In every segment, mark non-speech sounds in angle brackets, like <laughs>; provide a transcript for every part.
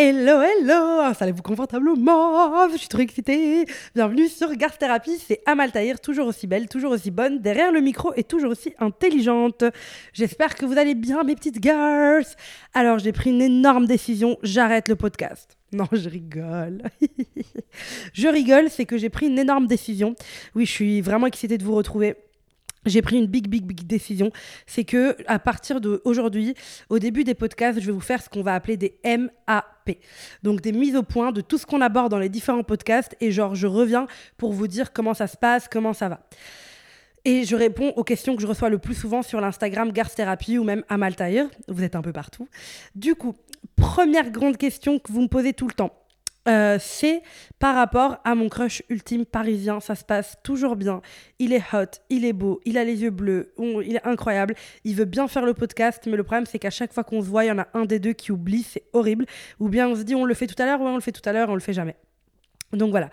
Hello, hello, installez-vous confortablement, je suis trop excitée. Bienvenue sur Garth Therapy, c'est Amal Tahir, toujours aussi belle, toujours aussi bonne, derrière le micro et toujours aussi intelligente. J'espère que vous allez bien, mes petites girls. Alors, j'ai pris une énorme décision, j'arrête le podcast. Non, je rigole. <laughs> je rigole, c'est que j'ai pris une énorme décision. Oui, je suis vraiment excitée de vous retrouver j'ai pris une big, big, big décision. C'est que à partir d'aujourd'hui, au début des podcasts, je vais vous faire ce qu'on va appeler des MAP. Donc des mises au point de tout ce qu'on aborde dans les différents podcasts. Et genre, je reviens pour vous dire comment ça se passe, comment ça va. Et je réponds aux questions que je reçois le plus souvent sur l'Instagram Therapy ou même Amaltaïr. Vous êtes un peu partout. Du coup, première grande question que vous me posez tout le temps. Euh, c'est par rapport à mon crush ultime parisien. Ça se passe toujours bien. Il est hot, il est beau, il a les yeux bleus, il est incroyable. Il veut bien faire le podcast, mais le problème, c'est qu'à chaque fois qu'on se voit, il y en a un des deux qui oublie. C'est horrible. Ou bien on se dit, on le fait tout à l'heure, ou on le fait tout à l'heure, on le fait jamais. Donc voilà.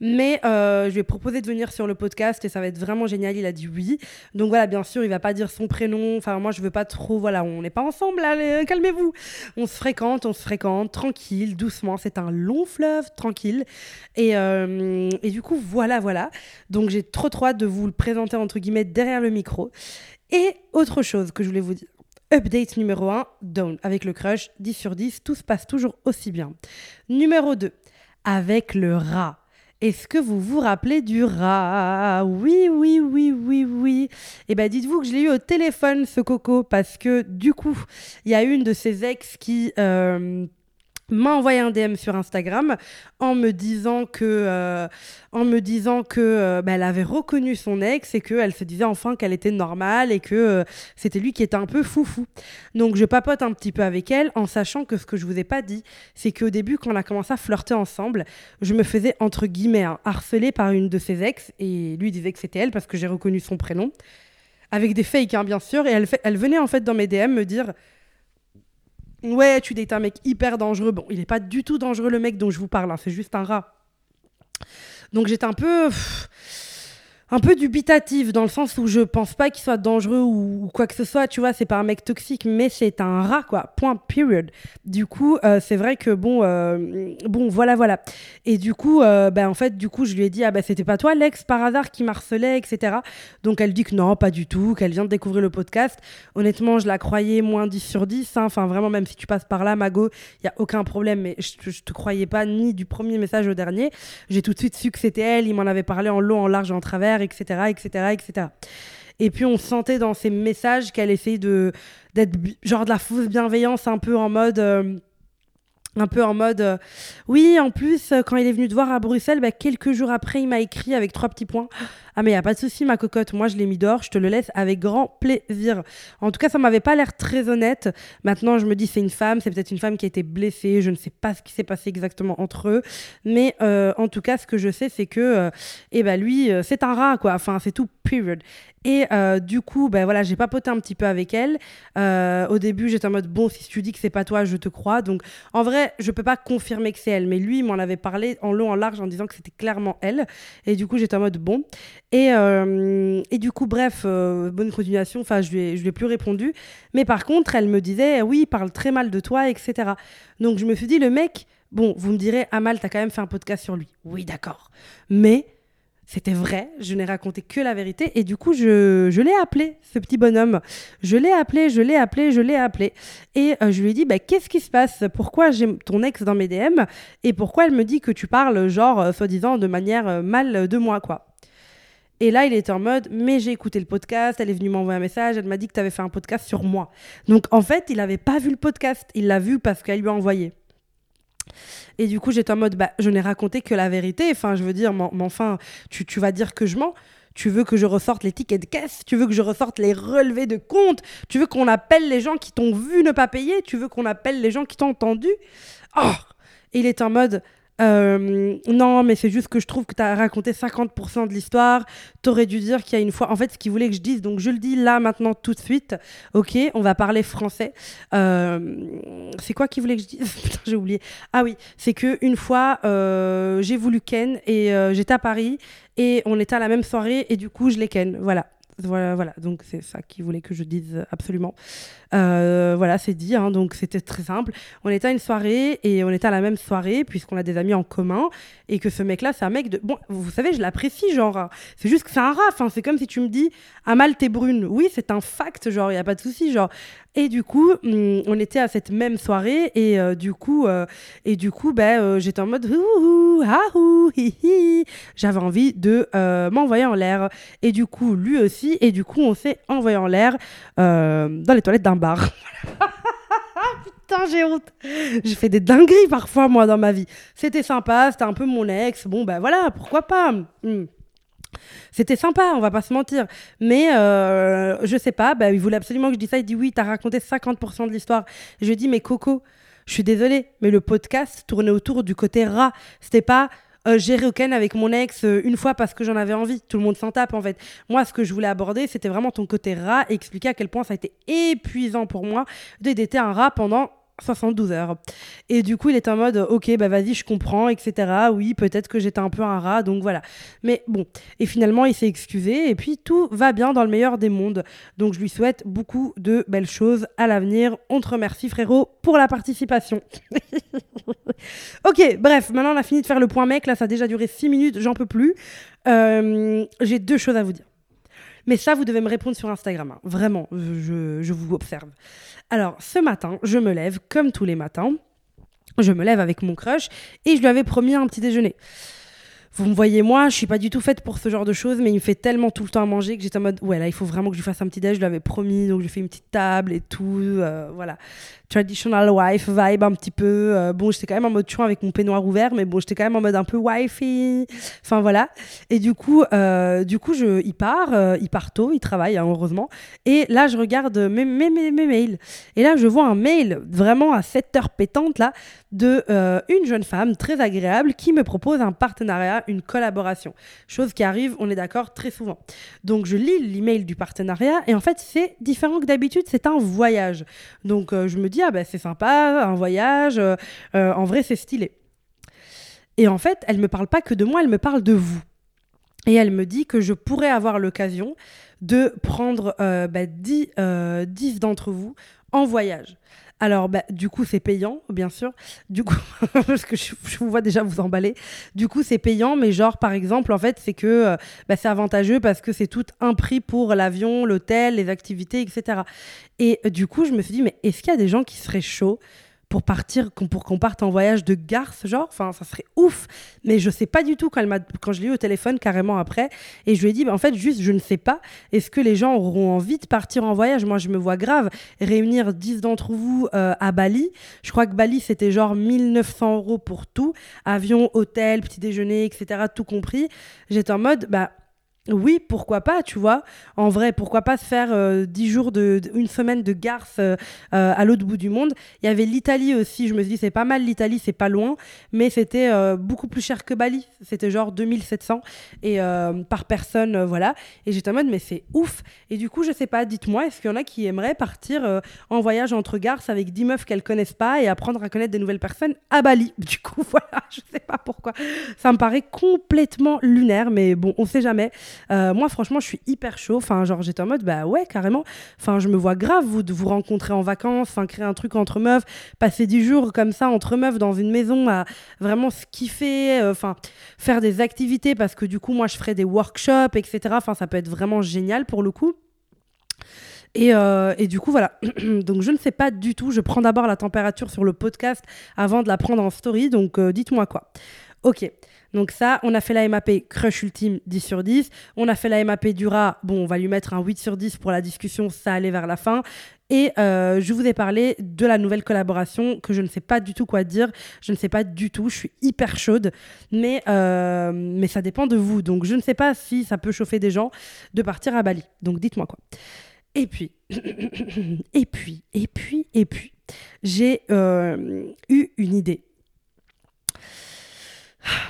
Mais euh, je lui ai proposé de venir sur le podcast et ça va être vraiment génial. Il a dit oui. Donc voilà, bien sûr, il va pas dire son prénom. Enfin, moi, je veux pas trop. Voilà, on n'est pas ensemble. Allez, calmez-vous. On se fréquente, on se fréquente, tranquille, doucement. C'est un long fleuve, tranquille. Et, euh, et du coup, voilà, voilà. Donc j'ai trop trop hâte de vous le présenter entre guillemets derrière le micro. Et autre chose que je voulais vous dire. Update numéro 1, down. Avec le crush, 10 sur 10, tout se passe toujours aussi bien. Numéro 2, avec le rat. Est-ce que vous vous rappelez du rat? Oui, oui, oui, oui, oui. Eh bien, dites-vous que je l'ai eu au téléphone, ce coco, parce que du coup, il y a une de ses ex qui... Euh, m'a envoyé un DM sur Instagram en me disant que, euh, en me disant que euh, bah, elle avait reconnu son ex et qu'elle se disait enfin qu'elle était normale et que euh, c'était lui qui était un peu foufou. Donc je papote un petit peu avec elle en sachant que ce que je vous ai pas dit, c'est qu'au début quand on a commencé à flirter ensemble, je me faisais entre guillemets hein, harceler par une de ses ex et lui disait que c'était elle parce que j'ai reconnu son prénom avec des fakes hein, bien sûr et elle, elle venait en fait dans mes DM me dire Ouais, tu dates un mec hyper dangereux. Bon, il n'est pas du tout dangereux le mec dont je vous parle, hein, c'est juste un rat. Donc j'étais un peu un peu dubitatif dans le sens où je pense pas qu'il soit dangereux ou, quoi que ce soit, tu vois, c'est pas un mec toxique, mais c'est un rat, quoi. Point, period. Du coup, euh, c'est vrai que bon, euh, bon, voilà, voilà. Et du coup, euh, ben, en fait, du coup, je lui ai dit, ah ben, c'était pas toi l'ex par hasard qui marcelait, etc. Donc elle dit que non, pas du tout, qu'elle vient de découvrir le podcast. Honnêtement, je la croyais moins 10 sur 10. Hein. Enfin, vraiment, même si tu passes par là, Mago, il y a aucun problème, mais je, je te croyais pas ni du premier message au dernier. J'ai tout de suite su que c'était elle, il m'en avait parlé en long, en large, en travers etc., etc., etc. Et puis on sentait dans ses messages qu'elle essayait de d'être genre de la fausse bienveillance, un peu en mode. Euh, un peu en mode euh, oui en plus quand il est venu te voir à Bruxelles bah, quelques jours après il m'a écrit avec trois petits points. <gasps> Ah mais y a pas de souci ma cocotte. Moi je l'ai mis dehors je te le laisse avec grand plaisir. En tout cas ça m'avait pas l'air très honnête. Maintenant je me dis c'est une femme c'est peut-être une femme qui a été blessée je ne sais pas ce qui s'est passé exactement entre eux. Mais euh, en tout cas ce que je sais c'est que euh, eh ben lui c'est un rat quoi. Enfin c'est tout period. Et euh, du coup, ben voilà, j'ai papoté un petit peu avec elle. Euh, au début, j'étais en mode bon, si tu dis que c'est pas toi, je te crois. Donc, en vrai, je peux pas confirmer que c'est elle, mais lui, il m'en avait parlé en long, en large, en disant que c'était clairement elle. Et du coup, j'étais en mode bon. Et, euh, et du coup, bref, bonne continuation. Enfin, je lui, je lui ai plus répondu. Mais par contre, elle me disait oui, il parle très mal de toi, etc. Donc, je me suis dit, le mec, bon, vous me direz, Amal, t'as quand même fait un podcast sur lui. Oui, d'accord. Mais c'était vrai, je n'ai raconté que la vérité et du coup je, l'ai appelé, ce petit bonhomme. Je l'ai appelé, je l'ai appelé, je l'ai appelé. Et euh, je lui ai dit, bah, qu'est-ce qui se passe? Pourquoi j'ai ton ex dans mes DM Et pourquoi elle me dit que tu parles genre, euh, soi-disant, de manière euh, mal de moi, quoi? Et là, il était en mode, mais j'ai écouté le podcast, elle est venue m'envoyer un message, elle m'a dit que tu avais fait un podcast sur moi. Donc en fait, il n'avait pas vu le podcast, il l'a vu parce qu'elle lui a envoyé. Et du coup, j'étais en mode, bah, je n'ai raconté que la vérité. Enfin, je veux dire, mais, enfin, tu, tu vas dire que je mens. Tu veux que je ressorte les tickets de caisse. Tu veux que je ressorte les relevés de compte. Tu veux qu'on appelle les gens qui t'ont vu ne pas payer. Tu veux qu'on appelle les gens qui t'ont entendu. Oh! Et il est en mode, euh, non, mais c'est juste que je trouve que tu as raconté 50% de l'histoire. Tu aurais dû dire qu'il y a une fois. En fait, ce qu'il voulait que je dise, donc je le dis là, maintenant, tout de suite. Ok, on va parler français. Euh, c'est quoi qu'il voulait que je dise? <laughs> Putain, j'ai oublié. Ah oui, c'est que une fois, euh, j'ai voulu Ken et j'étais à Paris et on était à la même soirée et du coup, je l'ai Ken. Voilà Voilà, voilà. donc c'est ça qu'il voulait que je dise absolument. Euh, voilà, c'est dit, hein, donc c'était très simple. On était à une soirée et on était à la même soirée puisqu'on a des amis en commun et que ce mec-là, c'est un mec de... Bon, vous savez, je l'apprécie, genre, c'est juste que c'est un raf, hein. c'est comme si tu me dis, Amal, t'es brune. Oui, c'est un fact, genre, il n'y a pas de souci, genre. Et du coup, hum, on était à cette même soirée et euh, du coup, euh, et du coup, ben, j'étais en mode, j'avais envie de m'envoyer en l'air. Et du coup, lui aussi, et du coup, on s'est envoyé en l'air dans les toilettes d'un bar. <laughs> Putain, j'ai honte. J'ai fait des dingueries parfois, moi, dans ma vie. C'était sympa, c'était un peu mon ex. Bon, ben voilà, pourquoi pas. Hmm. C'était sympa, on va pas se mentir. Mais euh, je sais pas, bah, il voulait absolument que je dise ça. Il dit oui, t'as raconté 50% de l'histoire. Je dis, mais Coco, je suis désolée, mais le podcast tournait autour du côté rat. C'était pas euh, j'ai réoken avec mon ex euh, une fois parce que j'en avais envie. Tout le monde s'en tape en fait. Moi, ce que je voulais aborder, c'était vraiment ton côté rat et expliquer à quel point ça a été épuisant pour moi d'être un rat pendant 72 heures. Et du coup, il est en mode, ok, bah vas-y, je comprends, etc. Oui, peut-être que j'étais un peu un rat, donc voilà. Mais bon, et finalement, il s'est excusé, et puis tout va bien dans le meilleur des mondes. Donc je lui souhaite beaucoup de belles choses à l'avenir. On te remercie, frérot, pour la participation. <laughs> ok, bref, maintenant on a fini de faire le point mec, là ça a déjà duré 6 minutes, j'en peux plus. Euh, j'ai deux choses à vous dire. Mais ça, vous devez me répondre sur Instagram. Hein. Vraiment, je, je vous observe. Alors, ce matin, je me lève comme tous les matins. Je me lève avec mon crush et je lui avais promis un petit déjeuner vous me voyez moi, je suis pas du tout faite pour ce genre de choses, mais il me fait tellement tout le temps à manger que j'étais en mode ouais là il faut vraiment que je fasse un petit déj, je lui avais promis, donc je fais une petite table et tout, euh, voilà traditional wife vibe un petit peu. Euh, bon, j'étais quand même en mode chouin avec mon peignoir ouvert, mais bon, j'étais quand même en mode un peu wifey. Enfin voilà. Et du coup, euh, du coup, il part, il part tôt, il travaille hein, heureusement. Et là, je regarde mes, mails. Et là, je vois un mail vraiment à 7 heures pétante là de une jeune femme très agréable qui me propose un partenariat, une collaboration. Chose qui arrive, on est d'accord, très souvent. Donc je lis l'email du partenariat et en fait c'est différent que d'habitude, c'est un voyage. Donc je me dis ah bah, c'est sympa, un voyage, euh, euh, en vrai c'est stylé. Et en fait, elle me parle pas que de moi, elle me parle de vous. Et elle me dit que je pourrais avoir l'occasion de prendre 10, euh, bah, d'entre vous en voyage. Alors, bah, du coup, c'est payant, bien sûr. Du coup, <laughs> parce que je, vous vois déjà vous emballer. Du coup, c'est payant, mais genre, par exemple, en fait, c'est que euh, bah, c'est avantageux parce que c'est tout un prix pour l'avion, l'hôtel, les activités, etc. Et euh, du coup, je me suis dit, mais est-ce qu'il y a des gens qui seraient chauds pour partir, pour qu'on parte en voyage de garce, genre, enfin, ça serait ouf. Mais je sais pas du tout quand, elle m'a, quand je l'ai eu au téléphone carrément après. Et je lui ai dit, bah, en fait, juste, je ne sais pas. Est-ce que les gens auront envie de partir en voyage? Moi, je me vois grave réunir 10 d'entre vous euh, à Bali. Je crois que Bali, c'était genre 1900 euros pour tout. Avion, hôtel, petit déjeuner, etc., tout compris. J'étais en mode, bah, oui, pourquoi pas, tu vois. En vrai, pourquoi pas se faire euh, dix jours, de, une semaine de garce euh, euh, à l'autre bout du monde. Il y avait l'Italie aussi, je me suis dit, c'est pas mal l'Italie, c'est pas loin, mais c'était beaucoup plus cher que Bali. C'était genre 2700 et, par personne, voilà. Et j'étais en mode, mais c'est ouf. Et du coup, je sais pas, dites-moi, est-ce qu'il y en a qui aimeraient partir en voyage entre garces avec dix meufs qu'elles connaissent pas et apprendre à connaître des nouvelles personnes à Bali? <laughs> Du coup, voilà, <laughs> je sais pas pourquoi. Ça me paraît complètement lunaire, mais bon, on sait jamais. Euh, moi, franchement, je suis hyper chaud. Enfin, genre, j'étais en mode, bah ouais, carrément. Enfin, je me vois grave, vous, de vous rencontrer en vacances, enfin, créer un truc entre meufs, passer 10 jours comme ça entre meufs dans une maison à vraiment se kiffer, euh, enfin, faire des activités parce que du coup, moi, je ferais des workshops, etc. Enfin, ça peut être vraiment génial pour le coup. Et, euh, et, du coup, voilà. <clears throat> donc, je ne sais pas du tout. Je prends d'abord la température sur le podcast avant de la prendre en story. Donc, dites-moi quoi. Ok. Donc ça, on a fait la MAP crush ultime 10 sur 10. On a fait la MAP du rat. Bon, on va lui mettre un 8 sur 10 pour la discussion, ça allait vers la fin. Et euh, je vous ai parlé de la nouvelle collaboration que je ne sais pas du tout quoi dire. Je ne sais pas du tout. Je suis hyper chaude. Mais, euh, mais ça dépend de vous. Donc je ne sais pas si ça peut chauffer des gens de partir à Bali. Donc dites-moi quoi. Et puis, <coughs> et puis, et puis, et puis, j'ai euh, eu une idée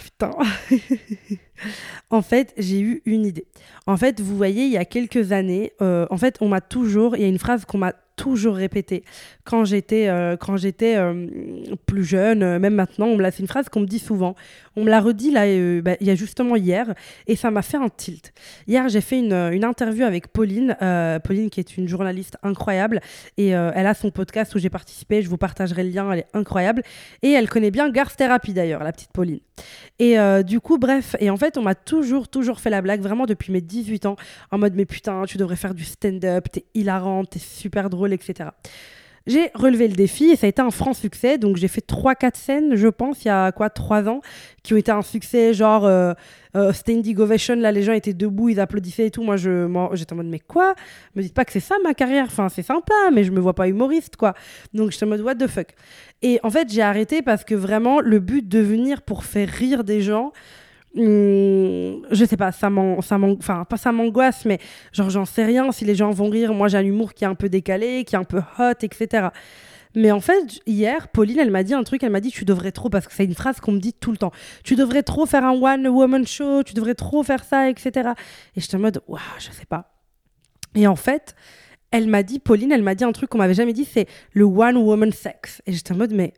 putain. <laughs> en fait, j'ai eu une idée. En fait, vous voyez, il y a quelques années, euh, en fait, on m'a toujours, il y a une phrase qu'on m'a toujours répété quand j'étais euh, quand j'étais euh, plus jeune, euh, même maintenant. C'est une phrase qu'on me dit souvent. On me l'a redit là, bah, il y a justement hier, et ça m'a fait un tilt. Hier, j'ai fait une, une, interview avec Pauline, Pauline qui est une journaliste incroyable, et elle a son podcast où j'ai participé. Je vous partagerai le lien, elle est incroyable, et elle connaît bien Garth Therapy d'ailleurs, la petite Pauline. Et du coup, bref, et en fait, on m'a toujours toujours fait la blague, vraiment depuis mes 18 ans, en mode mais putain, tu devrais faire du stand-up, t'es hilarante, t'es super drôle, etc. J'ai relevé le défi et ça a été un franc succès. Donc j'ai fait 3-4 scènes, je pense, il y a quoi, 3 ans, qui ont été un succès, genre euh, euh, standing ovation, là les gens étaient debout, ils applaudissaient et tout. Moi je, j'étais en mode, mais quoi? Me dites pas que c'est ça ma carrière, enfin c'est sympa, mais je me vois pas humoriste quoi. Donc j'étais en mode, what the fuck? Et en fait j'ai arrêté parce que vraiment le but de venir pour faire rire des gens, Hum, je sais pas, ça enfin pas ça m'angoisse, mais genre j'en sais rien si les gens vont rire. Moi j'ai un humour qui est un peu décalé, qui est un peu hot, etc. Mais en fait, hier, Pauline, elle m'a dit un truc, elle m'a dit tu devrais trop, parce que c'est une phrase qu'on me dit tout le temps, tu devrais trop faire un one-woman show, tu devrais trop faire ça, etc. Et j'étais en mode, waouh, je sais pas. Et en fait, elle m'a dit, Pauline, elle m'a dit un truc qu'on m'avait jamais dit, c'est le one-woman sex. Et j'étais en mode, mais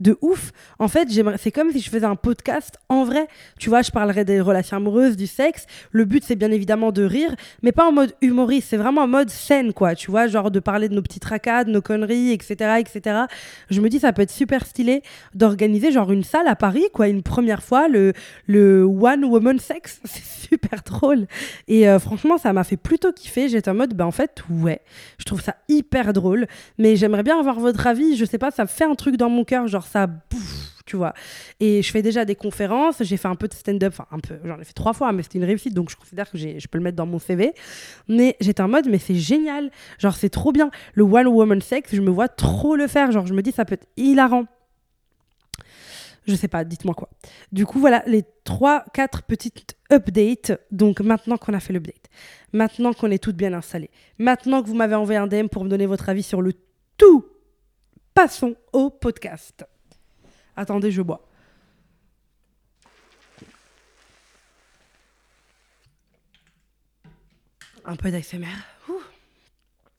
de ouf. En fait, c'est comme si je faisais un podcast en vrai. Tu vois, je parlerais des relations amoureuses, du sexe. Le but, c'est bien évidemment de rire, mais pas en mode humoriste. C'est vraiment en mode scène, quoi. Tu vois, genre de parler de nos petites racades, nos conneries, etc., etc. Je me dis, ça peut être super stylé d'organiser genre une salle à Paris, quoi, une première fois, le, le One Woman Sex. <laughs> C'est super drôle. Et euh, franchement, ça m'a fait plutôt kiffer. J'étais en mode, ben en fait, ouais. Je trouve ça hyper drôle, mais j'aimerais bien avoir votre avis. Je sais pas, ça fait un truc dans mon cœur, genre ça bouffe, tu vois. Et je fais déjà des conférences, j'ai fait un peu de stand-up, enfin un peu, j'en ai fait trois fois, mais c'était une réussite, donc je considère que je peux le mettre dans mon CV. Mais j'étais en mode, mais c'est génial, genre c'est trop bien. Le one woman sex, je me vois trop le faire, genre je me dis ça peut être hilarant. Je sais pas, dites-moi quoi. Du coup, voilà les trois, quatre petites updates. Donc maintenant qu'on a fait l'update, maintenant qu'on est toutes bien installées, maintenant que vous m'avez envoyé un DM pour me donner votre avis sur le tout passons au podcast. Attendez, je bois. Un peu d'ASMR.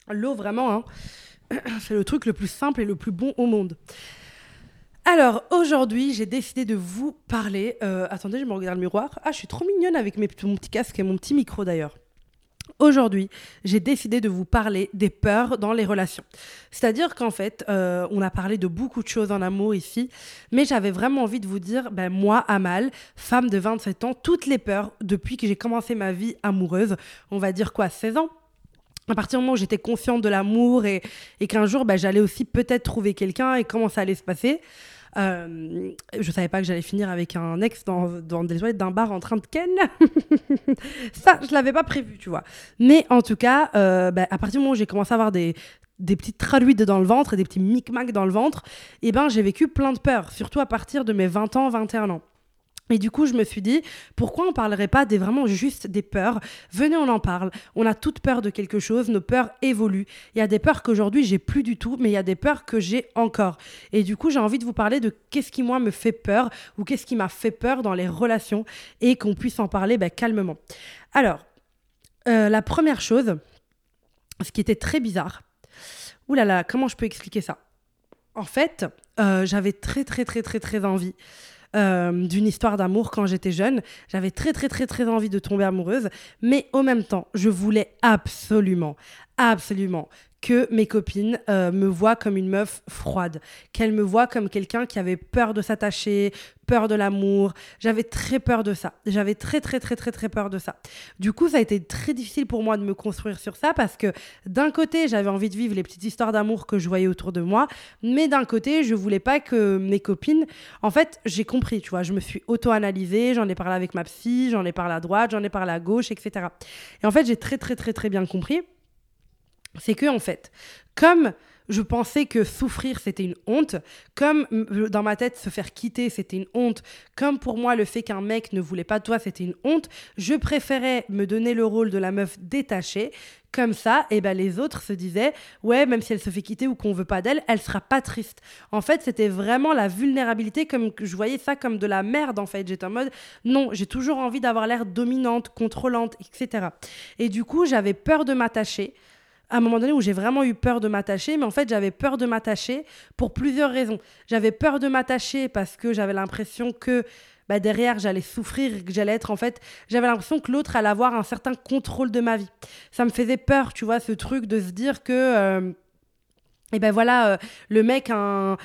L'eau, vraiment, hein. <clears throat> c'est le truc le plus simple et le plus bon au monde. Alors, aujourd'hui, j'ai décidé de vous parler. Euh, attendez, je me regarde le miroir. Ah, je suis trop mignonne avec mon petit casque et mon petit micro d'ailleurs. Aujourd'hui, j'ai décidé de vous parler des peurs dans les relations. C'est-à-dire qu'en fait, euh, on a parlé de beaucoup de choses en amour ici, mais j'avais vraiment envie de vous dire, ben, moi, Amal, femme de 27 ans, toutes les peurs depuis que j'ai commencé ma vie amoureuse, on va dire quoi, 16 ans? À partir du moment où j'étais consciente de l'amour et, et qu'un jour, ben, j'allais aussi peut-être trouver quelqu'un et comment ça allait se passer, euh, je savais pas que j'allais finir avec un ex dans, des toilettes d'un bar en train de ken. <laughs> ça, je l'avais pas prévu, tu vois. Mais en tout cas, euh, bah, à partir du moment où j'ai commencé à avoir des, des petites traduites dans le ventre et des petits micmacs dans le ventre, et eh ben j'ai vécu plein de peurs, surtout à partir de mes 20 ans, 21 ans. Et du coup, je me suis dit, pourquoi on parlerait pas des vraiment juste des peurs? Venez, on en parle. On a toutes peur de quelque chose, nos peurs évoluent. Il y a des peurs qu'aujourd'hui j'ai plus du tout, mais il y a des peurs que j'ai encore. Et du coup, j'ai envie de vous parler de qu'est-ce qui moi me fait peur ou qu'est-ce qui m'a fait peur dans les relations et qu'on puisse en parler ben, calmement. Alors, euh, la première chose, ce qui était très bizarre. Ouh là là, comment je peux expliquer ça? En fait, euh, j'avais très très très très très envie euh, d'une histoire d'amour quand j'étais jeune. J'avais très très très très envie de tomber amoureuse, mais au même temps, je voulais absolument, absolument que mes copines euh, me voient comme une meuf froide, qu'elles me voient comme quelqu'un qui avait peur de s'attacher, peur de l'amour. J'avais très peur de ça. J'avais très très très très très peur de ça. Du coup, ça a été très difficile pour moi de me construire sur ça parce que d'un côté, j'avais envie de vivre les petites histoires d'amour que je voyais autour de moi, mais d'un côté, je voulais pas que mes copines. En fait, j'ai compris, tu vois, je me suis auto-analysée, j'en ai parlé avec ma psy, j'en ai parlé à droite, j'en ai parlé à gauche, etc. Et en fait, j'ai très très très très bien compris c'est que en fait, comme je pensais que souffrir c'était une honte, comme dans ma tête se faire quitter c'était une honte, comme pour moi le fait qu'un mec ne voulait pas de toi c'était une honte, je préférais me donner le rôle de la meuf détachée. Comme ça, et eh ben les autres se disaient ouais même si elle se fait quitter ou qu'on veut pas d'elle, elle sera pas triste. En fait, c'était vraiment la vulnérabilité comme je voyais ça comme de la merde en fait. J'étais en mode non, j'ai toujours envie d'avoir l'air dominante, contrôlante, etc. Et du coup, j'avais peur de m'attacher à un moment donné où j'ai vraiment eu peur de m'attacher, mais en fait j'avais peur de m'attacher pour plusieurs raisons. J'avais peur de m'attacher parce que j'avais l'impression que bah, derrière j'allais souffrir, que j'allais être en fait, j'avais l'impression que l'autre allait avoir un certain contrôle de ma vie. Ça me faisait peur, tu vois, ce truc de se dire que... Euh, et ben voilà, euh, le mec, un...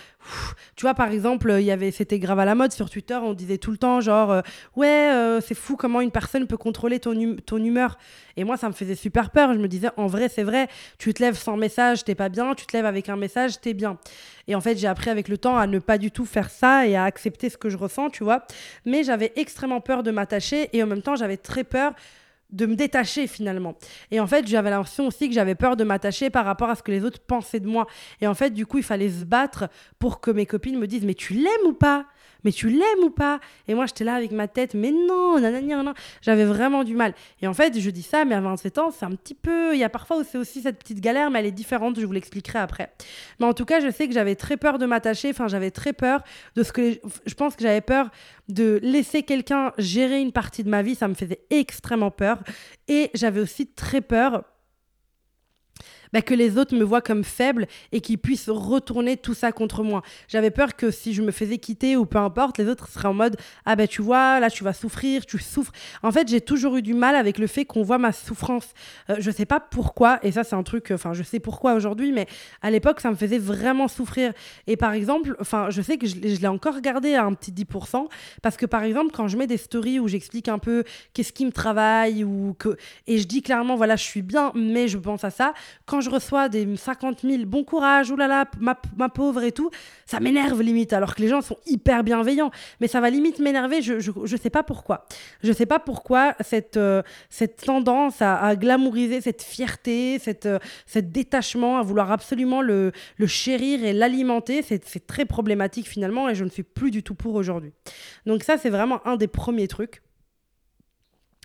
tu vois, par exemple, il y avait, c'était grave à la mode sur Twitter, on disait tout le temps, genre, euh, ouais, euh, c'est fou comment une personne peut contrôler ton, hum-, ton humeur. Et moi, ça me faisait super peur. Je me disais, en vrai, c'est vrai, tu te lèves sans message, t'es pas bien, tu te lèves avec un message, t'es bien. Et en fait, j'ai appris avec le temps à ne pas du tout faire ça et à accepter ce que je ressens, tu vois. Mais j'avais extrêmement peur de m'attacher et en même temps, j'avais très peur de me détacher finalement. Et en fait, j'avais l'impression aussi que j'avais peur de m'attacher par rapport à ce que les autres pensaient de moi. Et en fait, du coup, il fallait se battre pour que mes copines me disent mais tu l'aimes ou pas? Mais tu l'aimes ou pas? Et moi, j'étais là avec ma tête, mais non, nanana, J'avais vraiment du mal. Et en fait, je dis ça, mais à 27 ans, c'est un petit peu. Il y a parfois où c'est aussi cette petite galère, mais elle est différente, je vous l'expliquerai après. Mais en tout cas, je sais que j'avais très peur de m'attacher, enfin, j'avais très peur de ce que. Je pense que j'avais peur de laisser quelqu'un gérer une partie de ma vie, ça me faisait extrêmement peur. Et j'avais aussi très peur bah, que les autres me voient comme faible et qu'ils puissent retourner tout ça contre moi. J'avais peur que si je me faisais quitter ou peu importe, les autres seraient en mode Ah ben tu vois, là tu vas souffrir, tu souffres. En fait, j'ai toujours eu du mal avec le fait qu'on voit ma souffrance. Euh, je sais pas pourquoi, et ça c'est un truc, enfin je sais pourquoi aujourd'hui, mais à l'époque ça me faisait vraiment souffrir. Et par exemple, enfin je sais que je, l'ai encore gardé à un petit 10%, parce que par exemple, quand je mets des stories où j'explique un peu qu'est-ce qui me travaille, ou que, et je dis clairement, voilà, je suis bien, mais je pense à ça, quand je reçois des 50 000 bon courage, oulala, ma, ma pauvre et tout, ça m'énerve limite, alors que les gens sont hyper bienveillants. Mais ça va limite m'énerver, je, je, sais pas pourquoi. Je sais pas pourquoi cette, euh, tendance à, glamouriser cette fierté, cette, euh, détachement, à vouloir absolument le chérir et l'alimenter, c'est très problématique finalement et je ne suis plus du tout pour aujourd'hui. Donc ça, c'est vraiment un des premiers trucs.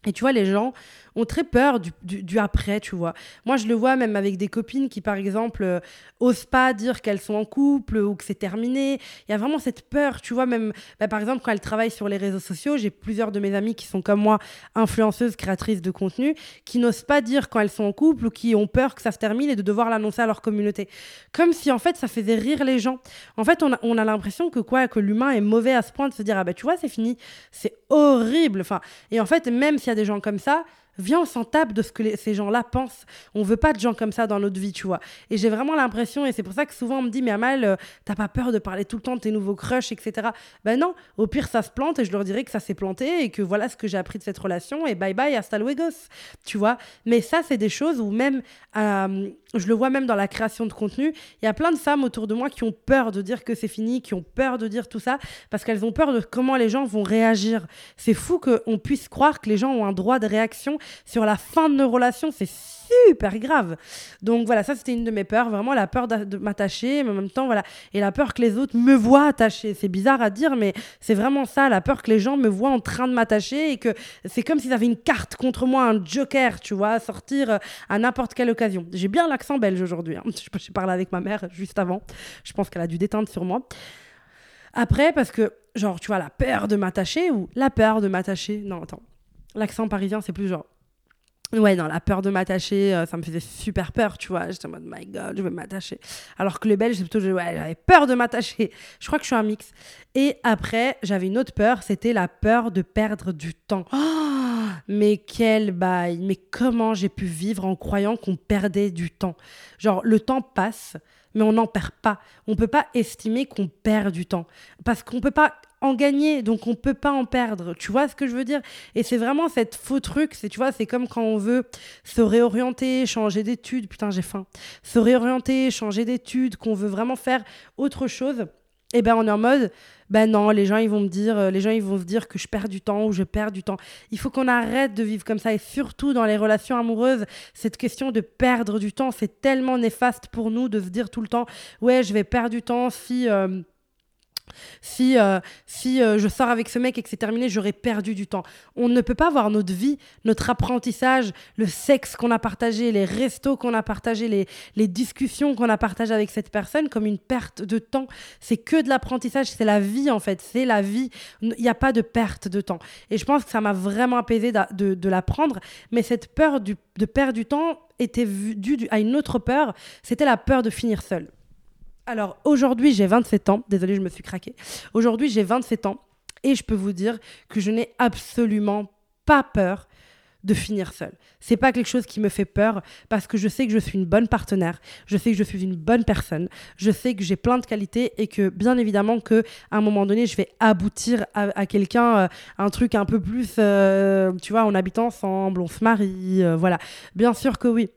Et tu vois, les gens ont très peur du, du, après, tu vois. Moi, je le vois même avec des copines qui, par exemple, euh, osent pas dire qu'elles sont en couple ou que c'est terminé. Il y a vraiment cette peur, tu vois, même, bah, par exemple, quand elles travaillent sur les réseaux sociaux, j'ai plusieurs de mes amies qui sont comme moi, influenceuses, créatrices de contenu, qui n'osent pas dire quand elles sont en couple ou qui ont peur que ça se termine et de devoir l'annoncer à leur communauté. Comme si, en fait, ça faisait rire les gens. En fait, on a, on a l'impression que quoi, que l'humain est mauvais à ce point de se dire, ah bah, tu vois, c'est fini. C'est horrible. Enfin, et en fait, même s'il y a des gens comme ça, viens, on s'en tape de ce que ces gens-là pensent. On veut pas de gens comme ça dans notre vie, tu vois. Et j'ai vraiment l'impression, et c'est pour ça que souvent on me dit, mais Amal, euh, t'as pas peur de parler tout le temps de tes nouveaux crushs, etc. Ben non, au pire, ça se plante et je leur dirais que ça s'est planté et que voilà ce que j'ai appris de cette relation et bye bye, hasta luego, tu vois. Mais ça, c'est des choses où même, euh, je le vois même dans la création de contenu, il y a plein de femmes autour de moi qui ont peur de dire que c'est fini, qui ont peur de dire tout ça, parce qu'elles ont peur de comment les gens vont réagir. C'est fou qu'on puisse croire que les gens ont un droit de réaction sur la fin de nos relations, c'est super grave. Donc voilà, ça c'était une de mes peurs, vraiment la peur de, m'attacher, mais en même temps, voilà, et la peur que les autres me voient attacher. C'est bizarre à dire, mais c'est vraiment ça, la peur que les gens me voient en train de m'attacher et que c'est comme s'ils avaient une carte contre moi, un joker, tu vois, à sortir euh, à n'importe quelle occasion. J'ai bien l'accent belge aujourd'hui, hein. <laughs> j'ai parlé avec ma mère juste avant, je pense qu'elle a dû déteindre sur moi. Après, parce que, genre, tu vois, la peur de m'attacher ou la peur de m'attacher? Non, attends. L'accent parisien, c'est plus genre Ouais, non, la peur de m'attacher, euh, ça me faisait super peur, tu vois. J'étais en mode, my god, je vais m'attacher. Alors que le belge, c'est plutôt, ouais, j'avais peur de m'attacher. <laughs> Je crois que je suis un mix. Et après, j'avais une autre peur, c'était la peur de perdre du temps. Oh, <gasps> mais quel bail, mais comment j'ai pu vivre en croyant qu'on perdait du temps? Genre, le temps passe, mais on n'en perd pas. On ne peut pas estimer qu'on perd du temps. Parce qu'on ne peut pas en gagner, donc on peut pas en perdre. Tu vois ce que je veux dire? Et c'est vraiment cette faux truc, c'est tu vois, c'est comme quand on veut se réorienter, changer d'études, putain, j'ai faim. Se réorienter, changer d'études, qu'on veut vraiment faire autre chose. Et eh ben on est en mode ben non, les gens ils vont me dire euh, les gens ils vont se dire que je perds du temps ou je perds du temps. Il faut qu'on arrête de vivre comme ça et surtout dans les relations amoureuses, cette question de perdre du temps, c'est tellement néfaste pour nous de se dire tout le temps ouais, je vais perdre du temps si euh, si, euh, si euh, je sors avec ce mec et que c'est terminé, j'aurais perdu du temps. On ne peut pas voir notre vie, notre apprentissage, le sexe qu'on a partagé, les restos qu'on a partagés, les, les discussions qu'on a partagées avec cette personne comme une perte de temps. C'est que de l'apprentissage, c'est la vie en fait, c'est la vie. Il n'y a pas de perte de temps. Et je pense que ça m'a vraiment apaisé de, de, l'apprendre. Mais cette peur de perdre du temps était due à une autre peur, c'était la peur de finir seule. Alors aujourd'hui, j'ai 27 ans. Désolée, je me suis craquée. Aujourd'hui, j'ai 27 ans et je peux vous dire que je n'ai absolument pas peur de finir seule. C'est pas quelque chose qui me fait peur parce que je sais que je suis une bonne partenaire, je sais que je suis une bonne personne, je sais que j'ai plein de qualités et que bien évidemment que à un moment donné, je vais aboutir à, quelqu'un euh, un truc un peu plus euh, tu vois, on habite ensemble, on se marie, euh, voilà. Bien sûr que oui.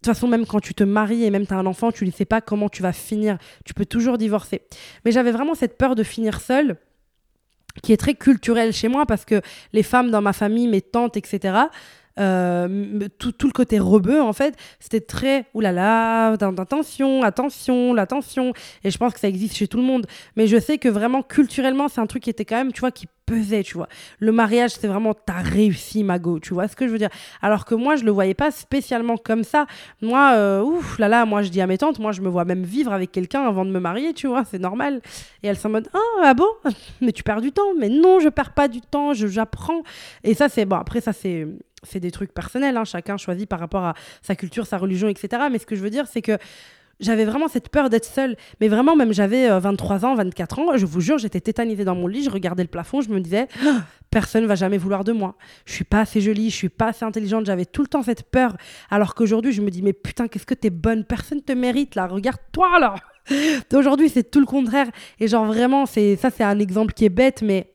De toute façon, même quand tu te maries et même tu as un enfant, tu ne sais pas comment tu vas finir. Tu peux toujours divorcer. Mais j'avais vraiment cette peur de finir seule, qui est très culturelle chez moi, parce que les femmes dans ma famille, mes tantes, etc., euh, tout, tout, le côté rebeu, en fait, c'était très oulala, attention, attention, l'attention. Et je pense que ça existe chez tout le monde. Mais je sais que vraiment, culturellement, c'est un truc qui était quand même, tu vois, qui pesait, tu vois. Le mariage, c'est vraiment t'as réussi, Mago, tu vois ce que je veux dire? Alors que moi, je le voyais pas spécialement comme ça. Moi, euh, ouf, là là, moi, je dis à mes tantes, moi, je me vois même vivre avec quelqu'un avant de me marier, tu vois, c'est normal. Et elles sont en mode, ah, ah bon, mais tu perds du temps. Mais non, je perds pas du temps, j'apprends. Et ça, c'est bon. Après, ça, c'est c'est des trucs personnels, hein. chacun choisit par rapport à sa culture, sa religion, etc. Mais ce que je veux dire, c'est que j'avais vraiment cette peur d'être seule. Mais vraiment, même j'avais 23 euh, ans, 24 ans, je vous jure, j'étais tétanisée dans mon lit, je regardais le plafond, je me disais, personne personne va jamais vouloir de moi. Je suis pas assez jolie, je suis pas assez intelligente, j'avais tout le temps cette peur. Alors qu'aujourd'hui, je me dis, mais putain, qu'est-ce que t'es bonne, personne te mérite là, regarde-toi là. <laughs> Aujourd'hui, c'est tout le contraire. Et genre vraiment, c'est ça, c'est un exemple qui est bête, mais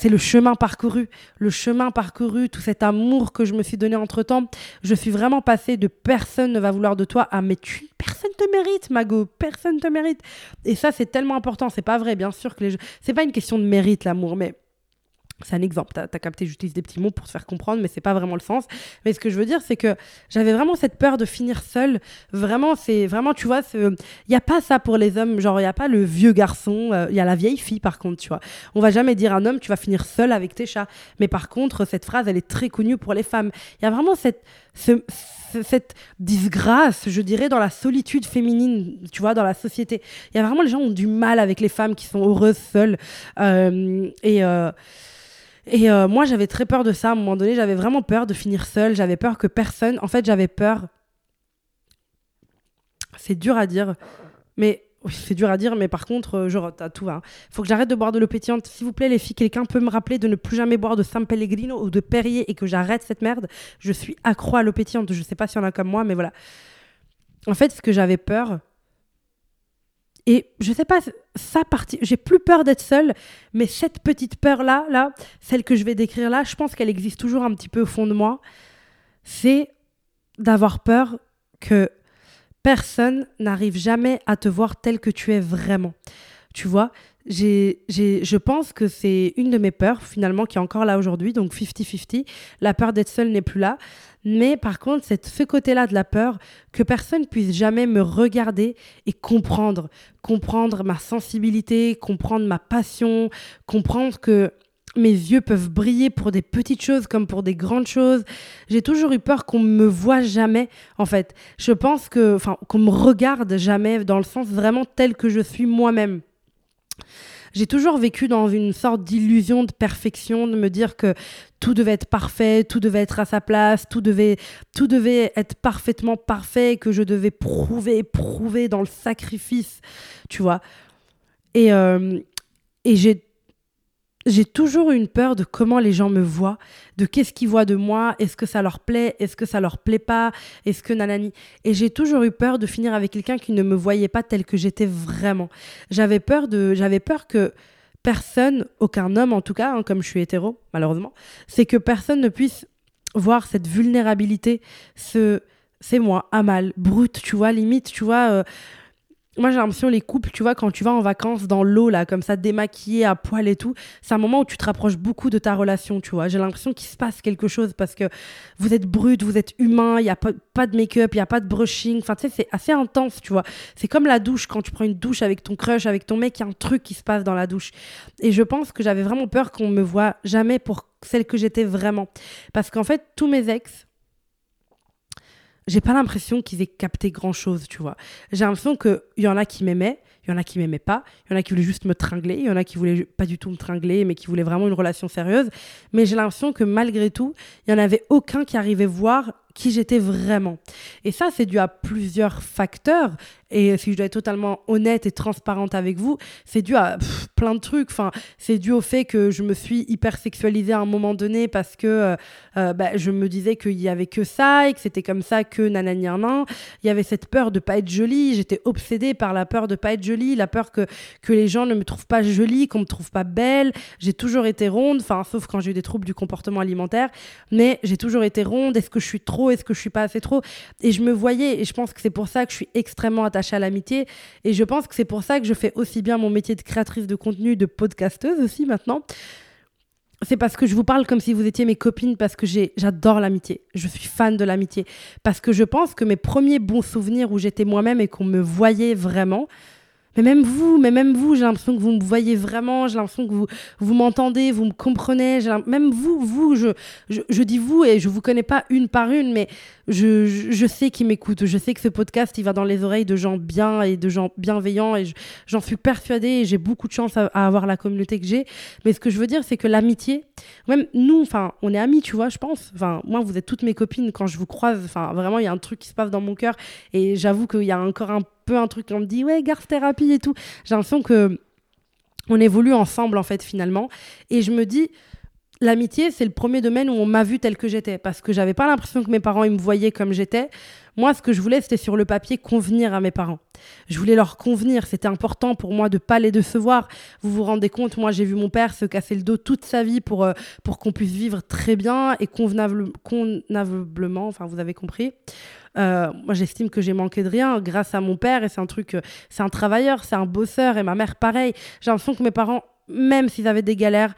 c'est le chemin parcouru, le chemin parcouru, tout cet amour que je me suis donné entre temps. Je suis vraiment passée de personne ne va vouloir de toi à mais tu, personne te mérite, Mago, personne te mérite. Et ça, c'est tellement important. C'est pas vrai, bien sûr que les. C'est pas une question de mérite, l'amour, mais c'est un exemple, tu as, capté, j'utilise des petits mots pour te faire comprendre, mais c'est pas vraiment le sens. Mais ce que je veux dire, c'est que j'avais vraiment cette peur de finir seule. Vraiment, c'est vraiment, tu vois, il n'y a pas ça pour les hommes. Genre, il n'y a pas le vieux garçon, euh, il y a la vieille fille, par contre, tu vois. On va jamais dire à un homme, tu vas finir seul avec tes chats. Mais par contre, cette phrase, elle est très connue pour les femmes. Il y a vraiment cette, cette disgrâce, je dirais, dans la solitude féminine, tu vois, dans la société. Il y a vraiment les gens ont du mal avec les femmes qui sont heureuses seules. Euh, et. Euh, et euh, moi, j'avais très peur de ça. À un moment donné, j'avais vraiment peur de finir seule. J'avais peur que personne. En fait, j'avais peur. C'est dur à dire. Mais. c'est dur à dire, mais par contre, euh, je rote à tout va. Hein. Faut que j'arrête de boire de l'eau pétillante. S'il vous plaît, les filles, quelqu'un peut me rappeler de ne plus jamais boire de San Pellegrino ou de Perrier et que j'arrête cette merde? Je suis accro à l'eau pétillante. Je sais pas s'il y en a comme moi, mais voilà. En fait, ce que j'avais peur, et je sais pas, ça partie, j'ai plus peur d'être seule, mais cette petite peur-là, là, celle que je vais décrire là, je pense qu'elle existe toujours un petit peu au fond de moi. C'est d'avoir peur que personne n'arrive jamais à te voir tel que tu es vraiment. Tu vois, je pense que c'est une de mes peurs finalement qui est encore là aujourd'hui, donc 50-50. La peur d'être seule n'est plus là. Mais par contre, c'est ce côté-là de la peur, que personne puisse jamais me regarder et comprendre. Comprendre ma sensibilité, comprendre ma passion, comprendre que mes yeux peuvent briller pour des petites choses comme pour des grandes choses. J'ai toujours eu peur qu'on me voit jamais, en fait. Je pense que, enfin, qu'on me regarde jamais dans le sens vraiment tel que je suis moi-même j'ai toujours vécu dans une sorte d'illusion de perfection, de me dire que tout devait être parfait, tout devait être à sa place, tout devait, tout devait être parfaitement parfait, que je devais prouver, prouver dans le sacrifice, tu vois. Et, euh, et j'ai j'ai toujours eu une peur de comment les gens me voient, de qu'est-ce qu'ils voient de moi, est-ce que ça leur plaît, est-ce que ça leur plaît pas, est-ce que nanani. Et j'ai toujours eu peur de finir avec quelqu'un qui ne me voyait pas tel que j'étais vraiment. J'avais peur de, j'avais peur que personne, aucun homme en tout cas, hein, comme je suis hétéro malheureusement, c'est que personne ne puisse voir cette vulnérabilité, ce, c'est moi, Amal, brute, tu vois, limite, tu vois. Euh, moi j'ai l'impression les couples, tu vois, quand tu vas en vacances dans l'eau, là, comme ça, démaquillé, à poil et tout, c'est un moment où tu te rapproches beaucoup de ta relation, tu vois. J'ai l'impression qu'il se passe quelque chose parce que vous êtes brut, vous êtes humain, il n'y a pas, pas de make-up, il n'y a pas de brushing. Enfin, tu sais, c'est assez intense, tu vois. C'est comme la douche, quand tu prends une douche avec ton crush, avec ton mec, il y a un truc qui se passe dans la douche. Et je pense que j'avais vraiment peur qu'on me voit jamais pour celle que j'étais vraiment. Parce qu'en fait, tous mes ex, j'ai pas l'impression qu'ils aient capté grand chose, tu vois. J'ai l'impression qu'il y en a qui m'aimaient, il y en a qui m'aimaient pas, il y en a qui voulaient juste me tringler, il y en a qui voulaient pas du tout me tringler, mais qui voulaient vraiment une relation sérieuse. Mais j'ai l'impression que malgré tout, il y en avait aucun qui arrivait voir qui j'étais vraiment. Et ça, c'est dû à plusieurs facteurs. Et si je dois être totalement honnête et transparente avec vous, c'est dû à plein de trucs. Enfin, c'est dû au fait que je me suis hyper sexualisée à un moment donné parce que euh, euh, bah, je me disais qu'il y avait que ça et que c'était comme ça que nanani nan. Il y avait cette peur de pas être jolie. J'étais obsédée par la peur de pas être jolie, la peur que, que les gens ne me trouvent pas jolie, qu'on me trouve pas belle. J'ai toujours été ronde, enfin, sauf quand j'ai eu des troubles du comportement alimentaire. Mais j'ai toujours été ronde. Est-ce que je suis trop Est-ce que je suis pas assez trop Et je me voyais, et je pense que c'est pour ça que je suis extrêmement attachée à l'amitié. Et je pense que c'est pour ça que je fais aussi bien mon métier de créatrice de contenu, de podcasteuse aussi maintenant. C'est parce que je vous parle comme si vous étiez mes copines, parce que j'adore l'amitié. Je suis fan de l'amitié. Parce que je pense que mes premiers bons souvenirs où j'étais moi-même et qu'on me voyait vraiment, mais même vous, mais même vous, j'ai l'impression que vous me voyez vraiment, j'ai l'impression que vous, vous m'entendez, vous me comprenez. Même vous, vous, je, je, dis vous et je vous connais pas une par une, mais je, sais qui m'écoutent. Je sais que ce podcast, il va dans les oreilles de gens bien et de gens bienveillants et j'en suis persuadée et j'ai beaucoup de chance à, avoir la communauté que j'ai. Mais ce que je veux dire, c'est que l'amitié, même nous, enfin, on est amis, tu vois, je pense. Enfin, moi, vous êtes toutes mes copines. Quand je vous croise, enfin, vraiment, il y a un truc qui se passe dans mon cœur et j'avoue qu'il y a encore un un truc, on me dit ouais, garde thérapie et tout. J'ai l'impression que on évolue ensemble en fait finalement. Et je me dis, l'amitié, c'est le premier domaine où on m'a vu tel que j'étais. Parce que j'avais pas l'impression que mes parents ils me voyaient comme j'étais. Moi, ce que je voulais, c'était sur le papier convenir à mes parents. Je voulais leur convenir. C'était important pour moi de pas les décevoir. Vous vous rendez compte, moi, j'ai vu mon père se casser le dos toute sa vie pour, euh, pour qu'on puisse vivre très bien et convenable, convenablement. Enfin, vous avez compris. Euh, moi, j'estime que j'ai manqué de rien grâce à mon père et c'est un truc, euh, c'est un travailleur, c'est un bosseur et ma mère, pareil. J'ai l'impression que mes parents, même s'ils avaient des galères,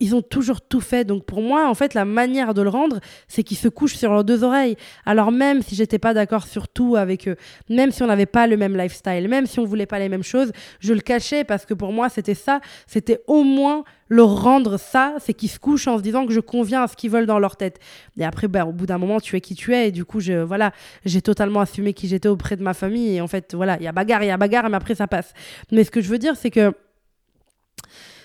ils ont toujours tout fait. Donc pour moi, en fait, la manière de le rendre, c'est qu'ils se couchent sur leurs deux oreilles. Alors même si j'étais pas d'accord sur tout avec eux, même si on n'avait pas le même lifestyle, même si on voulait pas les mêmes choses, je le cachais parce que pour moi, c'était ça. C'était au moins leur rendre ça, c'est qu'ils se couchent en se disant que je conviens à ce qu'ils veulent dans leur tête. Et après, ben, au bout d'un moment, tu es qui tu es. Et du coup, je, voilà, j'ai totalement assumé qui j'étais auprès de ma famille. Et en fait, voilà, il y a bagarre, il y a bagarre, mais après, ça passe. Mais ce que je veux dire, c'est que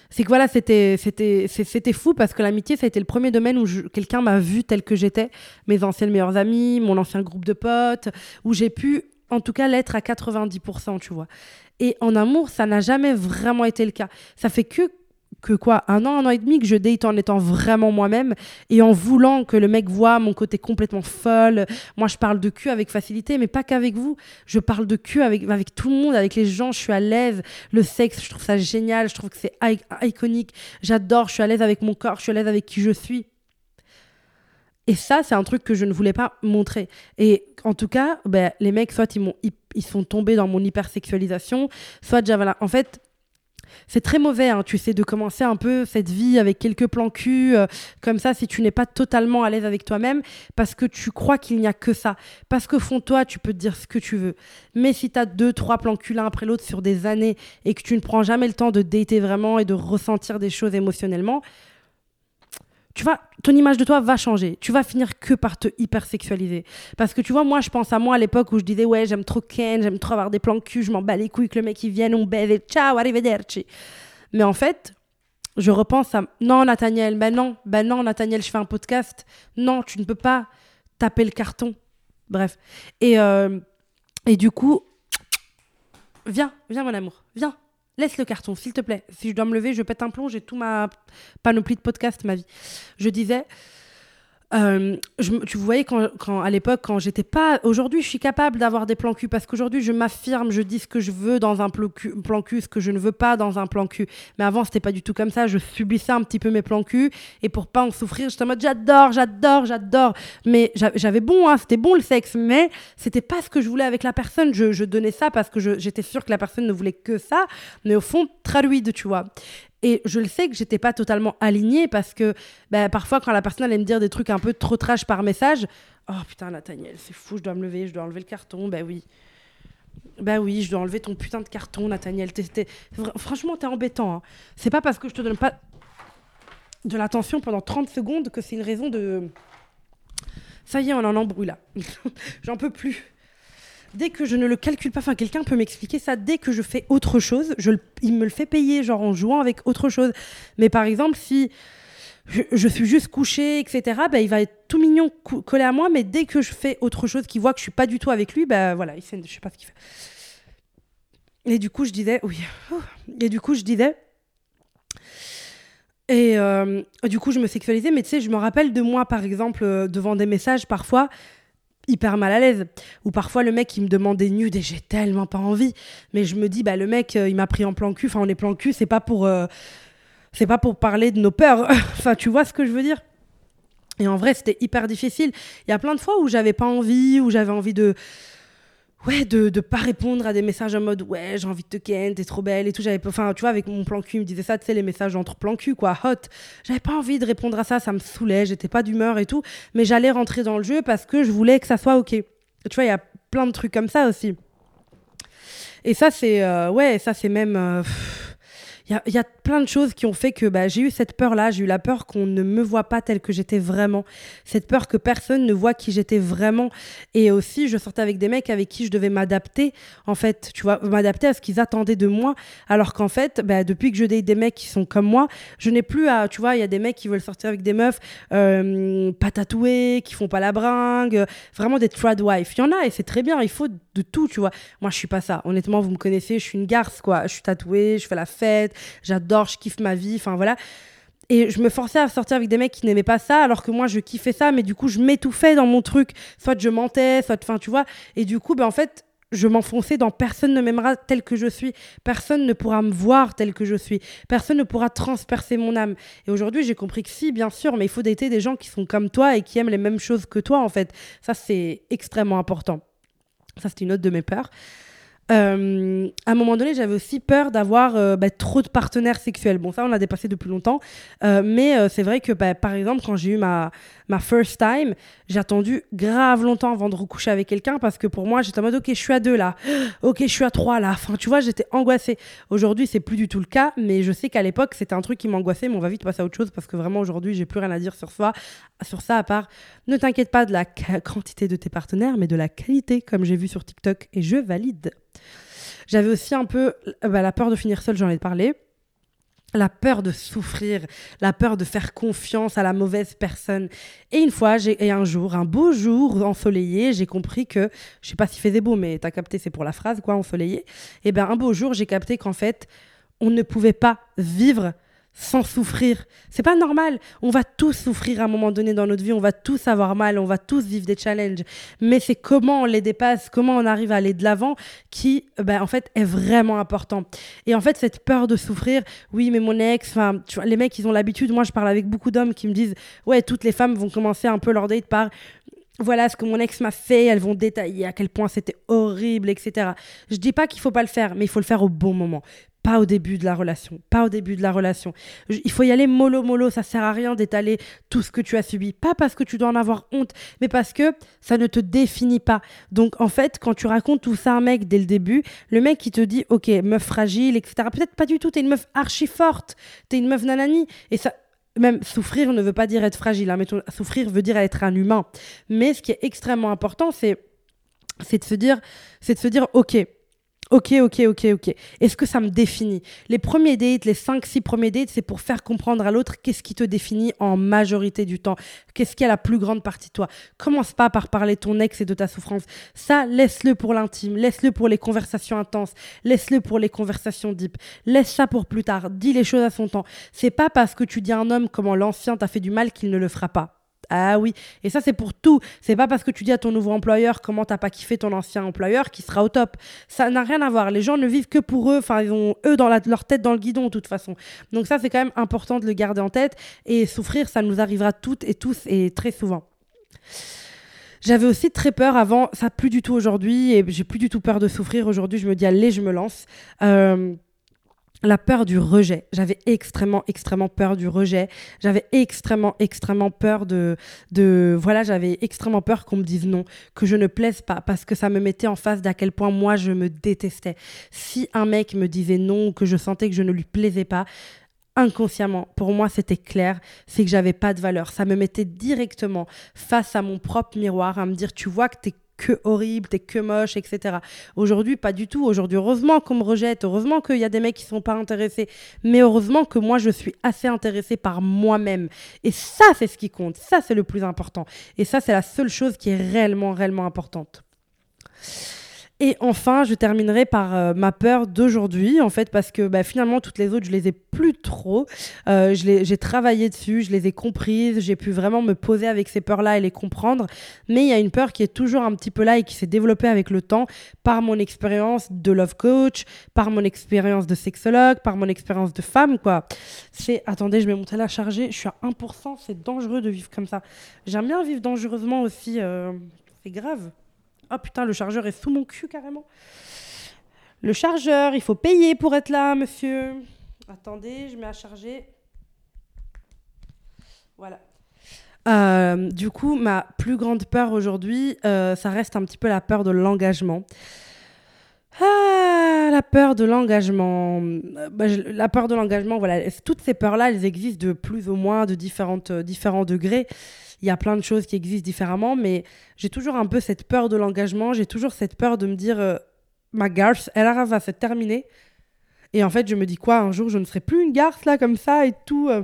c'est que voilà, c'était, c'était, c'était fou parce que l'amitié, ça a été le premier domaine où quelqu'un m'a vu tel que j'étais. Mes anciennes meilleures amies, mon ancien groupe de potes, où j'ai pu, en tout cas, l'être à 90%, tu vois. Et en amour, ça n'a jamais vraiment été le cas. Ça fait que que quoi, un an, un an et demi que je date en étant vraiment moi-même et en voulant que le mec voit mon côté complètement folle. Moi, je parle de cul avec facilité, mais pas qu'avec vous. Je parle de cul avec, avec tout le monde, avec les gens. Je suis à l'aise. Le sexe, je trouve ça génial. Je trouve que c'est iconique. J'adore. Je suis à l'aise avec mon corps. Je suis à l'aise avec qui je suis. Et ça, c'est un truc que je ne voulais pas montrer. Et en tout cas, ben, les mecs, soit ils, ils, sont tombés dans mon hypersexualisation, soit j'avais En fait, c'est très mauvais, hein, tu sais, de commencer un peu cette vie avec quelques plans cul, euh, comme ça, si tu n'es pas totalement à l'aise avec toi-même, parce que tu crois qu'il n'y a que ça. Parce que fond toi, tu peux te dire ce que tu veux. Mais si tu as deux, trois plans cul l'un après l'autre sur des années et que tu ne prends jamais le temps de dater vraiment et de ressentir des choses émotionnellement, tu vois, ton image de toi va changer. Tu vas finir que par te hypersexualiser. Parce que tu vois, moi, je pense à moi à l'époque où je disais, ouais, j'aime trop Ken, j'aime trop avoir des plans cul, je m'en bats les couilles que le mec il vienne, on baise et ciao, arrivederci. Mais en fait, je repense à, non, Nathaniel, ben non, ben non, Nathaniel, je fais un podcast. Non, tu ne peux pas taper le carton. Bref. Et, euh, et du coup, viens, viens, mon amour, viens. Laisse le carton, s'il te plaît. Si je dois me lever, je pète un plomb, j'ai tout ma panoplie de podcast, ma vie. Je disais, euh, je, tu voyais quand, à l'époque, quand j'étais pas. Aujourd'hui, je suis capable d'avoir des plans cul parce qu'aujourd'hui, je m'affirme, je dis ce que je veux dans un plan cul, ce que je ne veux pas dans un plan cul. Mais avant, c'était pas du tout comme ça. Je subissais un petit peu mes plans cul et pour pas en souffrir, j'étais en mode j'adore, j'adore, j'adore. Mais j'avais bon, hein, c'était bon le sexe, mais c'était pas ce que je voulais avec la personne. Je, donnais ça parce que j'étais sûre que la personne ne voulait que ça, mais au fond, traduide, tu vois. Et je le sais que j'étais pas totalement alignée parce que bah, parfois, quand la personne allait me dire des trucs un peu trop trash par message, oh putain, Nathaniel, c'est fou, je dois me lever, je dois enlever le carton, bah oui. Bah oui, je dois enlever ton putain de carton, Nathaniel. Franchement, t'es embêtant. Hein. C'est pas parce que je te donne pas de l'attention pendant 30 secondes que c'est une raison de. Ça y est, on en embrouille là. <laughs> J'en peux plus dès que je ne le calcule pas, enfin quelqu'un peut m'expliquer ça, dès que je fais autre chose, il me le fait payer, genre en jouant avec autre chose. Mais par exemple, si je, suis juste couché, etc., bah, il va être tout mignon collé à moi, mais dès que je fais autre chose, qu'il voit que je suis pas du tout avec lui, bah voilà, il sait, je sais pas ce qu'il fait. Et du coup, je disais, oui, et du coup, je disais, et euh, du coup, je me sexualisais, mais tu sais, je me rappelle de moi, par exemple, euh, devant des messages, parfois, hyper mal à l'aise. Ou parfois le mec il me demande des nudes et j'ai tellement pas envie. Mais je me dis bah le mec euh, il m'a pris en plan cul. Enfin on est plan cul, c'est pas pour euh, c'est pas pour parler de nos peurs. <laughs> enfin tu vois ce que je veux dire? Et en vrai c'était hyper difficile. Il y a plein de fois où j'avais pas envie, où j'avais envie de ouais, de ne pas répondre à des messages en mode ouais, j'ai envie de te ken, t'es trop belle et tout. J'avais, enfin, tu vois, avec mon plan cul, il me disait ça, tu sais, les messages entre plan cul, quoi, hot. J'avais pas envie de répondre à ça, ça me saoulait, j'étais pas d'humeur et tout. Mais j'allais rentrer dans le jeu parce que je voulais que ça soit ok. tu vois, il y a plein de trucs comme ça aussi. Et ça, c'est, euh, ouais, ça, c'est même. Euh, il y a, plein de choses qui ont fait que bah, j'ai eu cette peur-là. J'ai eu la peur qu'on ne me voit pas telle que j'étais vraiment. Cette peur que personne ne voit qui j'étais vraiment. Et aussi, je sortais avec des mecs avec qui je devais m'adapter, en fait, tu vois, m'adapter à ce qu'ils attendaient de moi. Alors qu'en fait, bah, depuis que je date des mecs qui sont comme moi, je n'ai plus à, tu vois, il y a des mecs qui veulent sortir avec des meufs euh, pas tatouées, qui font pas la bringue, vraiment des trad wife. Il y en a et c'est très bien. Il faut de tout, tu vois. Moi, je suis pas ça. Honnêtement, vous me connaissez, je suis une garce, quoi. Je suis tatouée, je fais la fête, j'adore, je kiffe ma vie, enfin voilà. Et je me forçais à sortir avec des mecs qui n'aimaient pas ça, alors que moi, je kiffais ça, mais du coup, je m'étouffais dans mon truc. Soit je mentais, soit, enfin, tu vois. Et du coup, ben, en fait, je m'enfonçais dans personne ne m'aimera tel que je suis, personne ne pourra me voir tel que je suis, personne ne pourra transpercer mon âme. Et aujourd'hui, j'ai compris que si, bien sûr, mais il faut dater des gens qui sont comme toi et qui aiment les mêmes choses que toi, en fait. Ça, c'est extrêmement important. Ça, c'était une autre de mes peurs. Euh, à un moment donné, j'avais aussi peur d'avoir euh, bah, trop de partenaires sexuels. Bon, ça, on l'a dépassé depuis longtemps. Euh, mais c'est vrai que, bah, par exemple, quand j'ai eu ma, ma first time, j'ai attendu grave longtemps avant de recoucher avec quelqu'un parce que pour moi, j'étais en mode, OK, je suis à deux là. <gasps> OK, je suis à trois là. Enfin, tu vois, j'étais angoissée. Aujourd'hui, c'est plus du tout le cas. Mais je sais qu'à l'époque, c'était un truc qui m'angoissait. Mais on va vite passer à autre chose parce que vraiment, aujourd'hui, j'ai plus rien à dire sur ça, sur ça à part, ne t'inquiète pas de la quantité de tes partenaires, mais de la qualité, comme j'ai vu sur TikTok. Et je valide. J'avais aussi un peu bah, la peur de finir seule, j'en ai parlé. La peur de souffrir, la peur de faire confiance à la mauvaise personne. Et une fois, et un jour, un beau jour ensoleillé, j'ai compris que, je sais pas s'il faisait beau, mais t'as capté, c'est pour la phrase, quoi, ensoleillé. Et eh bien, un beau jour, j'ai capté qu'en fait, on ne pouvait pas vivre sans souffrir. C'est pas normal. On va tous souffrir à un moment donné dans notre vie, on va tous avoir mal, on va tous vivre des challenges. Mais c'est comment on les dépasse, comment on arrive à aller de l'avant qui, ben, en fait, est vraiment important. Et en fait, cette peur de souffrir, oui, mais mon ex, enfin, les mecs, ils ont l'habitude. Moi, je parle avec beaucoup d'hommes qui me disent, ouais, toutes les femmes vont commencer un peu leur date par voilà ce que mon ex m'a fait, elles vont détailler à quel point c'était horrible, etc. Je dis pas qu'il faut pas le faire, mais il faut le faire au bon moment. Pas au début de la relation. Pas au début de la relation. Il faut y aller mollo mollo. Ça sert à rien d'étaler tout ce que tu as subi. Pas parce que tu dois en avoir honte, mais parce que ça ne te définit pas. Donc, en fait, quand tu racontes tout ça à un mec dès le début, le mec qui te dit, OK, meuf fragile, etc. Peut-être pas du tout. T'es une meuf archi forte. T'es une meuf nanani. Et ça, même souffrir ne veut pas dire être fragile. Hein, souffrir veut dire être un humain. Mais ce qui est extrêmement important, c'est de se dire, c'est de se dire, ok, Ok, ok, ok, ok. Est-ce que ça me définit? Les premiers dates, les 5-6 premiers dates, c'est pour faire comprendre à l'autre qu'est-ce qui te définit en majorité du temps. Qu'est-ce qui est la plus grande partie de toi? Commence pas par parler ton ex et de ta souffrance. Ça, laisse-le pour l'intime. Laisse-le pour les conversations intenses. Laisse-le pour les conversations deep. Laisse ça pour plus tard. Dis les choses à son temps. C'est pas parce que tu dis à un homme comment l'ancien t'a fait du mal qu'il ne le fera pas Ah oui, et ça c'est pour tout. C'est pas parce que tu dis à ton nouveau employeur comment t'as pas kiffé ton ancien employeur qui sera au top. Ça n'a rien à voir. Les gens ne vivent que pour eux. Enfin, ils ont eux dans leur tête dans le guidon de toute façon. Donc ça c'est quand même important de le garder en tête. Et souffrir, ça nous arrivera toutes et tous et très souvent. J'avais aussi très peur avant, ça plus du tout aujourd'hui, et j'ai plus du tout peur de souffrir. Aujourd'hui, je me dis, allez, je me lance. Euh, la peur du rejet. J'avais extrêmement, extrêmement peur du rejet. J'avais extrêmement, extrêmement peur de, de voilà, j'avais extrêmement peur qu'on me dise non, que je ne plaise pas, parce que ça me mettait en face d'à quel point moi je me détestais. Si un mec me disait non, que je sentais que je ne lui plaisais pas, inconsciemment, pour moi, c'était clair, c'est que j'avais pas de valeur. Ça me mettait directement face à mon propre miroir, à me dire, tu vois que t'es que horrible, t'es que moche, etc. Aujourd'hui, pas du tout. Aujourd'hui, heureusement qu'on me rejette, heureusement qu'il y a des mecs qui sont pas intéressés, mais heureusement que moi, je suis assez intéressée par moi-même. Et ça, c'est ce qui compte. Ça, c'est le plus important. Et ça, c'est la seule chose qui est réellement, réellement importante. Et enfin, je terminerai par euh, ma peur d'aujourd'hui, en fait, parce que bah, finalement, toutes les autres, je les ai plus trop. Euh, j'ai travaillé dessus, je les ai comprises, j'ai pu vraiment me poser avec ces peurs-là et les comprendre. Mais il y a une peur qui est toujours un petit peu là et qui s'est développée avec le temps par mon expérience de love coach, par mon expérience de sexologue, par mon expérience de femme, quoi. C'est, attendez, je vais monter la charger, je suis à 1%, c'est dangereux de vivre comme ça. J'aime bien vivre dangereusement aussi, euh, c'est grave. Oh putain, le chargeur est sous mon cul carrément. Le chargeur, il faut payer pour être là, monsieur. Attendez, je mets à charger. Voilà. Euh, du coup, ma plus grande peur aujourd'hui, euh, ça reste un petit peu la peur de l'engagement. Ah, la peur de l'engagement. Bah, la peur de l'engagement, voilà. Toutes ces peurs-là, elles existent de plus ou moins de différents degrés il y a plein de choses qui existent différemment, mais j'ai toujours un peu cette peur de l'engagement, j'ai toujours cette peur de me dire, euh, ma garce, elle va se terminer. Et en fait, je me dis quoi, un jour, je ne serai plus une garce là, comme ça et tout. Euh.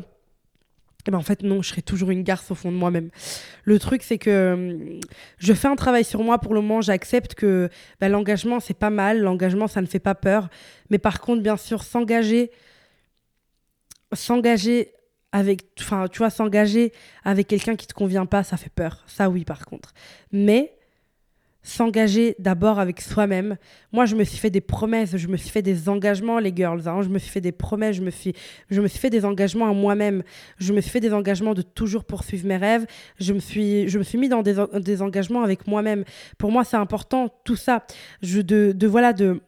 Et ben en fait, non, je serai toujours une garce au fond de moi-même. Le truc, c'est que euh, je fais un travail sur moi pour le moment. J'accepte que ben, l'engagement, c'est pas mal. L'engagement, ça ne fait pas peur. Mais par contre, bien sûr, s'engager, s'engager avec, enfin, tu vois, s'engager avec quelqu'un qui te convient pas, ça fait peur. Ça, oui, par contre. Mais s'engager d'abord avec soi-même. Moi, je me suis fait des promesses, je me suis fait des engagements, les girls. Hein. Je me suis fait des promesses, je me suis, je me suis fait des engagements à moi-même. Je me suis fait des engagements de toujours poursuivre mes rêves. Je me suis, je me suis mis dans des, des engagements avec moi-même. Pour moi, c'est important tout ça. Je, de, de voilà, de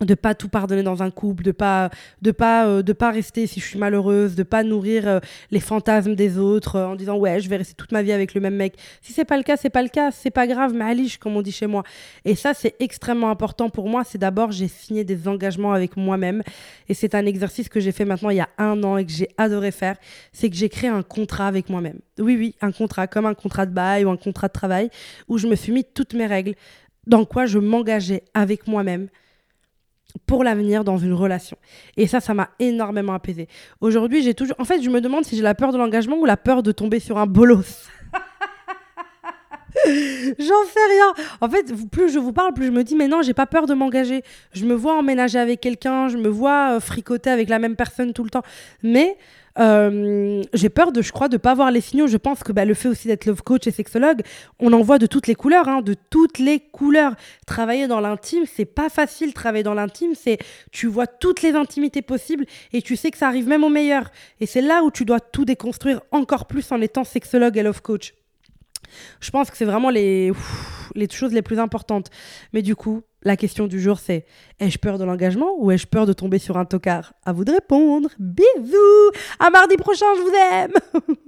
de pas tout pardonner dans un couple, de pas de pas euh, de pas rester si je suis malheureuse, de pas nourrir euh, les fantasmes des autres euh, en disant ouais, je vais rester toute ma vie avec le même mec. Si c'est pas le cas, c'est pas le cas, c'est pas grave, mais aliche comme on dit chez moi. Et ça c'est extrêmement important pour moi, c'est d'abord j'ai signé des engagements avec moi-même et c'est un exercice que j'ai fait maintenant il y a un an et que j'ai adoré faire, c'est que j'ai créé un contrat avec moi-même. Oui oui, un contrat comme un contrat de bail ou un contrat de travail où je me suis mis toutes mes règles dans quoi je m'engageais avec moi-même pour l'avenir dans une relation. Et ça, ça m'a énormément apaisé. Aujourd'hui, j'ai toujours. En fait, je me demande si j'ai la peur de l'engagement ou la peur de tomber sur un bolos. <laughs> J'en sais rien. En fait, plus je vous parle, plus je me dis, mais non, j'ai pas peur de m'engager. Je me vois emménager avec quelqu'un, je me vois euh, fricoter avec la même personne tout le temps. Mais euh, j'ai peur de, je crois, de pas voir les signaux. Je pense que bah, le fait aussi d'être love coach et sexologue, on en voit de toutes les couleurs, hein, de toutes les couleurs. Travailler dans l'intime, c'est pas facile. Travailler dans l'intime, c'est tu vois toutes les intimités possibles et tu sais que ça arrive même au meilleur. Et c'est là où tu dois tout déconstruire encore plus en étant sexologue et love coach. Je pense que c'est vraiment les, les choses les plus importantes. Mais du coup, la question du jour, c'est ai-je peur de l'engagement ou ai-je peur de tomber sur un tocard? À vous de répondre. Bisous À mardi prochain, je vous aime <laughs>